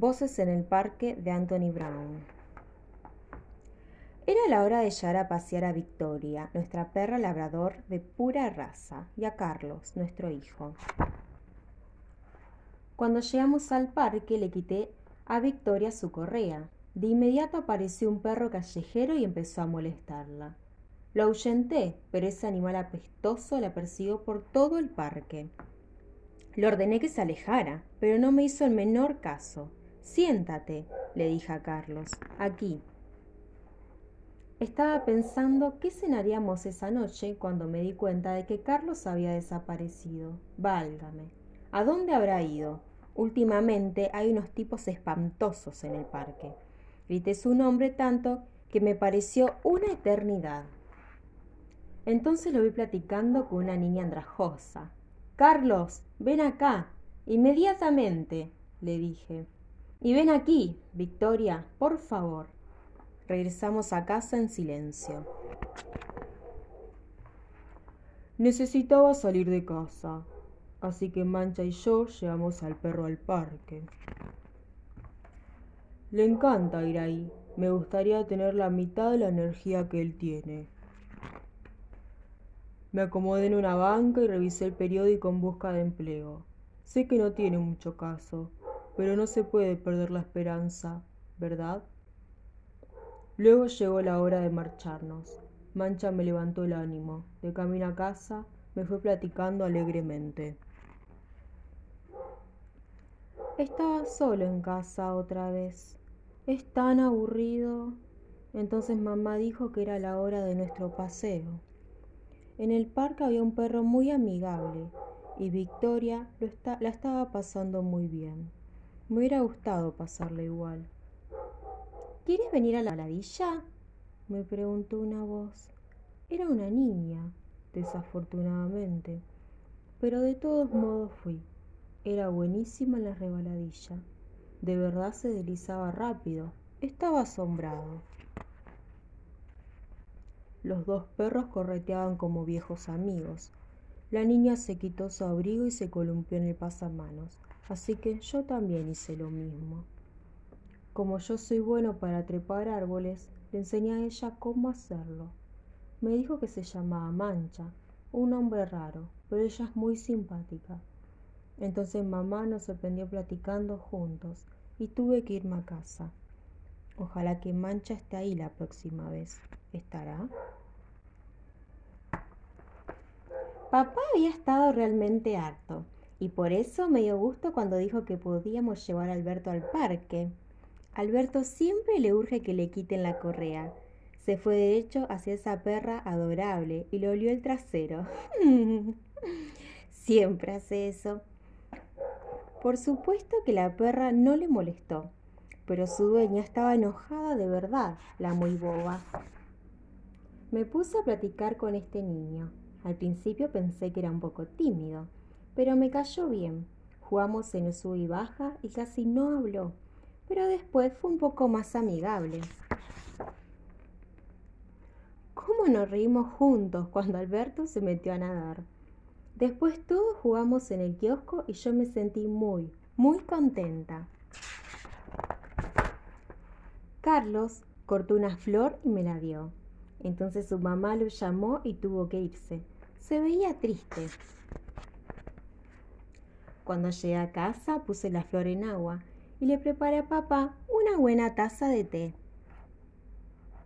Voces en el parque de Anthony Brown. Era la hora de llevar a pasear a Victoria, nuestra perra labrador de pura raza, y a Carlos, nuestro hijo. Cuando llegamos al parque le quité a Victoria su correa. De inmediato apareció un perro callejero y empezó a molestarla. Lo ahuyenté, pero ese animal apestoso la persiguió por todo el parque. Le ordené que se alejara, pero no me hizo el menor caso. Siéntate, le dije a Carlos, aquí. Estaba pensando qué cenaríamos esa noche cuando me di cuenta de que Carlos había desaparecido. Válgame. ¿A dónde habrá ido? Últimamente hay unos tipos espantosos en el parque. Grité su nombre tanto que me pareció una eternidad. Entonces lo vi platicando con una niña andrajosa. Carlos, ven acá. Inmediatamente, le dije. Y ven aquí, Victoria, por favor. Regresamos a casa en silencio. Necesitaba salir de casa, así que Mancha y yo llevamos al perro al parque. Le encanta ir ahí. Me gustaría tener la mitad de la energía que él tiene. Me acomodé en una banca y revisé el periódico en busca de empleo. Sé que no tiene mucho caso, pero no se puede perder la esperanza, ¿verdad? Luego llegó la hora de marcharnos. Mancha me levantó el ánimo. De camino a casa me fue platicando alegremente. Estaba solo en casa otra vez. Es tan aburrido. Entonces mamá dijo que era la hora de nuestro paseo. En el parque había un perro muy amigable y Victoria la estaba pasando muy bien. Me hubiera gustado pasarle igual. ¿Quieres venir a la ladilla? me preguntó una voz. Era una niña, desafortunadamente, pero de todos modos fui. Era buenísima en la rebaladilla. De verdad se deslizaba rápido. Estaba asombrado. Los dos perros correteaban como viejos amigos. La niña se quitó su abrigo y se columpió en el pasamanos así que yo también hice lo mismo. Como yo soy bueno para trepar árboles, le enseñé a ella cómo hacerlo. Me dijo que se llamaba Mancha, un nombre raro, pero ella es muy simpática. Entonces mamá nos sorprendió platicando juntos y tuve que irme a casa. Ojalá que Mancha esté ahí la próxima vez. ¿Estará? Papá había estado realmente harto y por eso me dio gusto cuando dijo que podíamos llevar a Alberto al parque. Alberto siempre le urge que le quiten la correa. Se fue de hecho hacia esa perra adorable y le olió el trasero. siempre hace eso. Por supuesto que la perra no le molestó, pero su dueña estaba enojada de verdad, la muy boba. Me puse a platicar con este niño. Al principio pensé que era un poco tímido, pero me cayó bien. Jugamos en el sub y baja y casi no habló, pero después fue un poco más amigable. ¿Cómo nos reímos juntos cuando Alberto se metió a nadar? Después todos jugamos en el kiosco y yo me sentí muy, muy contenta. Carlos cortó una flor y me la dio. Entonces su mamá lo llamó y tuvo que irse. Se veía triste. Cuando llegué a casa puse la flor en agua y le preparé a papá una buena taza de té.